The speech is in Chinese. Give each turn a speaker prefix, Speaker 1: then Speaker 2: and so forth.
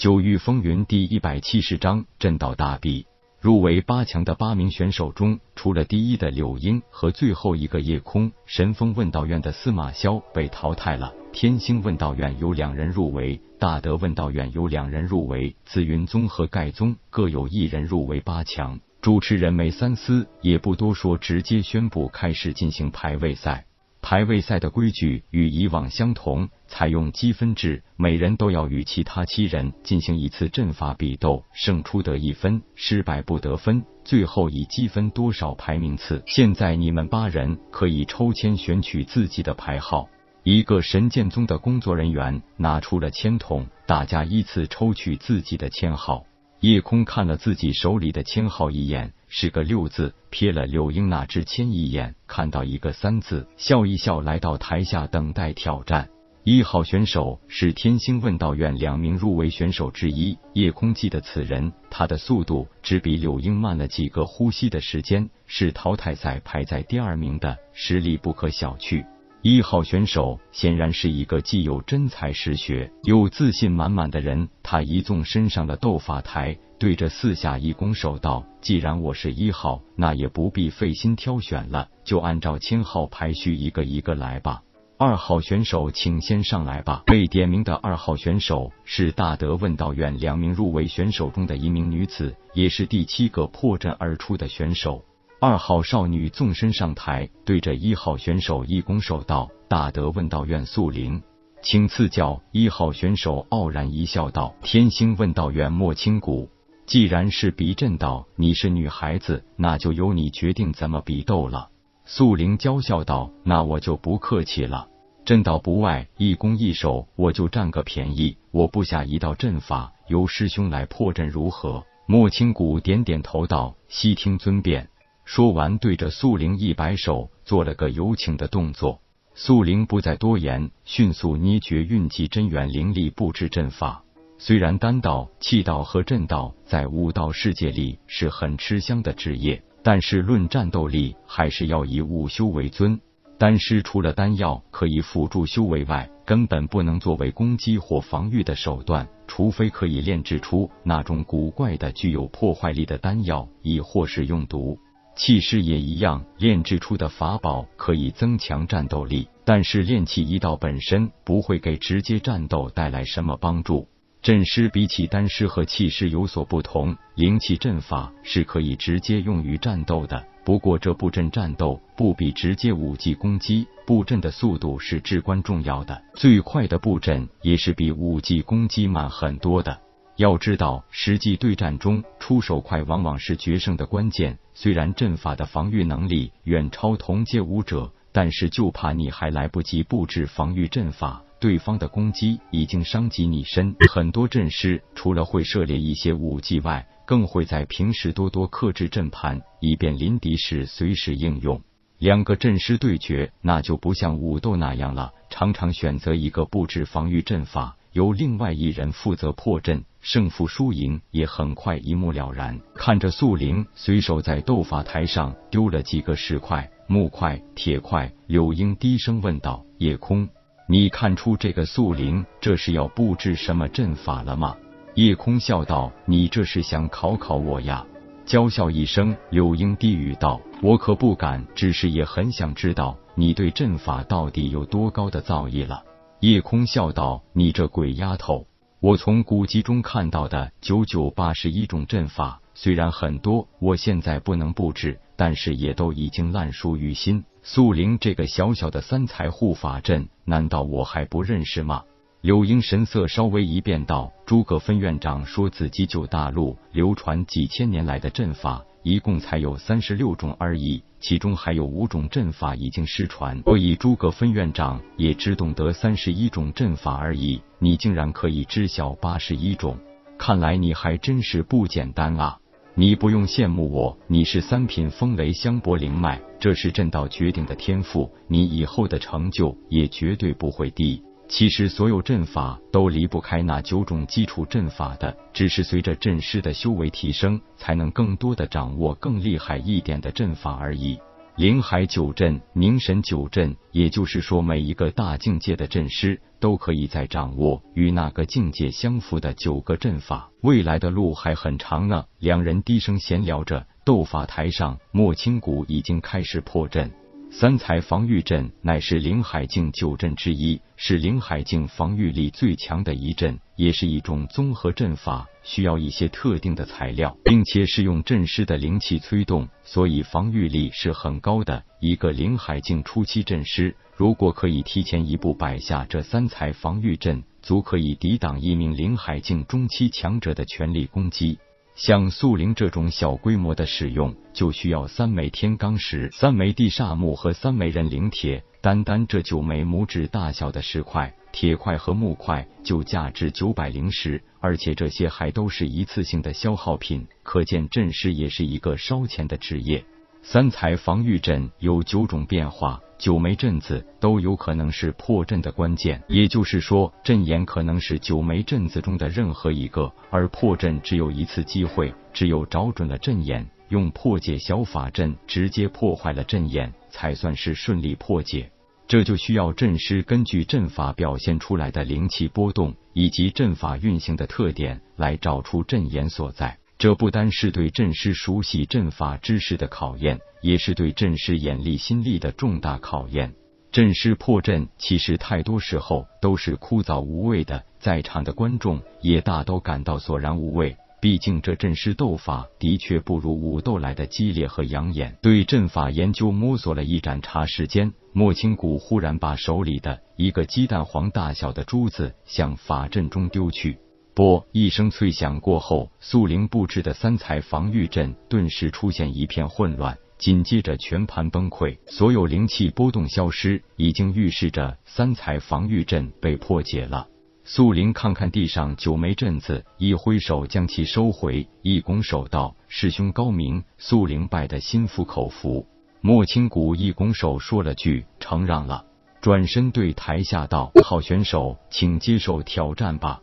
Speaker 1: 九域风云第一百七十章震道大比。入围八强的八名选手中，除了第一的柳英和最后一个夜空神风问道院的司马萧被淘汰了。天星问道院有两人入围，大德问道院有两人入围，紫云宗和盖宗各有一人入围八强。主持人没三思，也不多说，直接宣布开始进行排位赛。排位赛的规矩与以往相同，采用积分制，每人都要与其他七人进行一次阵法比斗，胜出得一分，失败不得分，最后以积分多少排名次。现在你们八人可以抽签选取自己的牌号。一个神剑宗的工作人员拿出了签筒，大家依次抽取自己的签号。夜空看了自己手里的签号一眼。是个六字，瞥了柳英那支签一眼，看到一个三字，笑一笑，来到台下等待挑战。一号选手是天星问道院两名入围选手之一，夜空记得此人，他的速度只比柳英慢了几个呼吸的时间，是淘汰赛排在第二名的，实力不可小觑。一号选手显然是一个既有真才实学又自信满满的人，他一纵身上的斗法台，对着四下一拱手道：“既然我是一号，那也不必费心挑选了，就按照签号排序一个一个来吧。”二号选手，请先上来吧。被点名的二号选手是大德问道院两名入围选手中的一名女子，也是第七个破阵而出的选手。二号少女纵身上台，对着一号选手一拱手道：“大德问道院素灵，请赐教。”一号选手傲然一笑道：“天星问道院莫清谷，既然是比阵道，你是女孩子，那就由你决定怎么比斗了。”素灵娇笑道：“那我就不客气了，阵道不外，一攻一守，我就占个便宜。我布下一道阵法，由师兄来破阵，如何？”莫清谷点点头道：“悉听尊便。”说完，对着素灵一摆手，做了个有请的动作。素灵不再多言，迅速捏诀运气真元灵力布置阵法。虽然丹道、气道和阵道在武道世界里是很吃香的职业，但是论战斗力，还是要以武修为尊。丹师除了丹药可以辅助修为外，根本不能作为攻击或防御的手段，除非可以炼制出那种古怪的、具有破坏力的丹药，亦或是用毒。气势也一样，炼制出的法宝可以增强战斗力，但是炼气一道本身不会给直接战斗带来什么帮助。阵师比起丹师和气师有所不同，灵气阵法是可以直接用于战斗的。不过这布阵战斗不比直接武技攻击，布阵的速度是至关重要的。最快的布阵也是比武技攻击慢很多的。要知道，实际对战中出手快往往是决胜的关键。虽然阵法的防御能力远超同阶武者，但是就怕你还来不及布置防御阵法，对方的攻击已经伤及你身。很多阵师除了会涉猎一些武技外，更会在平时多多克制阵盘，以便临敌时随时应用。两个阵师对决，那就不像武斗那样了，常常选择一个布置防御阵法。由另外一人负责破阵，胜负输赢也很快一目了然。看着素灵随手在斗法台上丢了几个石块、木块、铁块，柳英低声问道：“夜空，你看出这个素灵这是要布置什么阵法了吗？”夜空笑道：“你这是想考考我呀？”娇笑一声，柳英低语道：“我可不敢，只是也很想知道你对阵法到底有多高的造诣了。”夜空笑道：“你这鬼丫头，我从古籍中看到的九九八十一种阵法，虽然很多，我现在不能布置，但是也都已经烂熟于心。素灵这个小小的三才护法阵，难道我还不认识吗？”柳英神色稍微一变，道：“诸葛分院长说自己九大陆流传几千年来的阵法，一共才有三十六种而已。”其中还有五种阵法已经失传，所以诸葛分院长也只懂得三十一种阵法而已。你竟然可以知晓八十一种，看来你还真是不简单啊！你不用羡慕我，你是三品风雷香波灵脉，这是阵道绝顶的天赋，你以后的成就也绝对不会低。其实所有阵法都离不开那九种基础阵法的，只是随着阵师的修为提升，才能更多的掌握更厉害一点的阵法而已。灵海九阵、凝神九阵，也就是说，每一个大境界的阵师都可以在掌握与那个境界相符的九个阵法。未来的路还很长呢。两人低声闲聊着，斗法台上，莫清谷已经开始破阵。三才防御阵乃是灵海境九阵之一，是灵海境防御力最强的一阵，也是一种综合阵法，需要一些特定的材料，并且是用阵师的灵气催动，所以防御力是很高的。一个灵海境初期阵师，如果可以提前一步摆下这三才防御阵，足可以抵挡一名灵海境中期强者的全力攻击。像素灵这种小规模的使用，就需要三枚天罡石、三枚地煞木和三枚人灵铁。单单这九枚拇指大小的石块、铁块和木块，就价值九百灵石，而且这些还都是一次性的消耗品。可见阵师也是一个烧钱的职业。三才防御阵有九种变化。九枚阵子都有可能是破阵的关键，也就是说，阵眼可能是九枚阵子中的任何一个，而破阵只有一次机会，只有找准了阵眼，用破解小法阵直接破坏了阵眼，才算是顺利破解。这就需要阵师根据阵法表现出来的灵气波动以及阵法运行的特点来找出阵眼所在。这不单是对阵师熟悉阵法知识的考验，也是对阵师眼力心力的重大考验。阵师破阵其实太多时候都是枯燥无味的，在场的观众也大都感到索然无味。毕竟这阵师斗法的确不如武斗来的激烈和养眼。对阵法研究摸索了一盏茶时间，莫清谷忽然把手里的一个鸡蛋黄大小的珠子向法阵中丢去。啵一声脆响过后，素灵布置的三彩防御阵顿时出现一片混乱，紧接着全盘崩溃，所有灵气波动消失，已经预示着三彩防御阵被破解了。素灵看看地上九枚阵子，一挥手将其收回，一拱手道：“师兄高明。”素灵拜得心服口服。莫清谷一拱手说了。句：“承让了。”转身对台下道：“好选手，请接受挑战吧。”